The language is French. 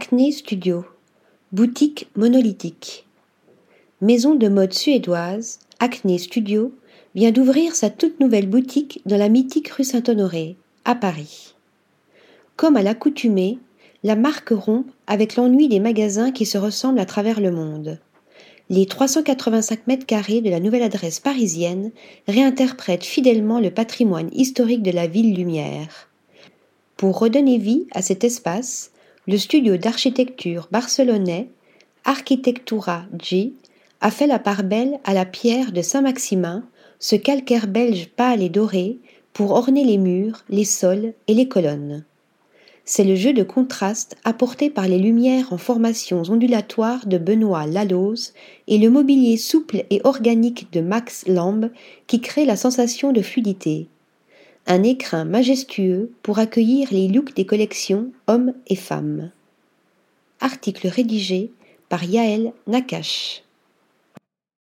Acne Studio, boutique monolithique. Maison de mode suédoise, Acne Studio vient d'ouvrir sa toute nouvelle boutique dans la mythique rue Saint-Honoré, à Paris. Comme à l'accoutumée, la marque rompt avec l'ennui des magasins qui se ressemblent à travers le monde. Les 385 mètres carrés de la nouvelle adresse parisienne réinterprètent fidèlement le patrimoine historique de la ville lumière. Pour redonner vie à cet espace, le studio d'architecture barcelonais Architectura G a fait la part belle à la pierre de Saint-Maximin, ce calcaire belge pâle et doré, pour orner les murs, les sols et les colonnes. C'est le jeu de contraste apporté par les lumières en formations ondulatoires de Benoît Laloz et le mobilier souple et organique de Max Lamb qui crée la sensation de fluidité un écrin majestueux pour accueillir les looks des collections hommes et femmes. Article rédigé par Yaël Nakache.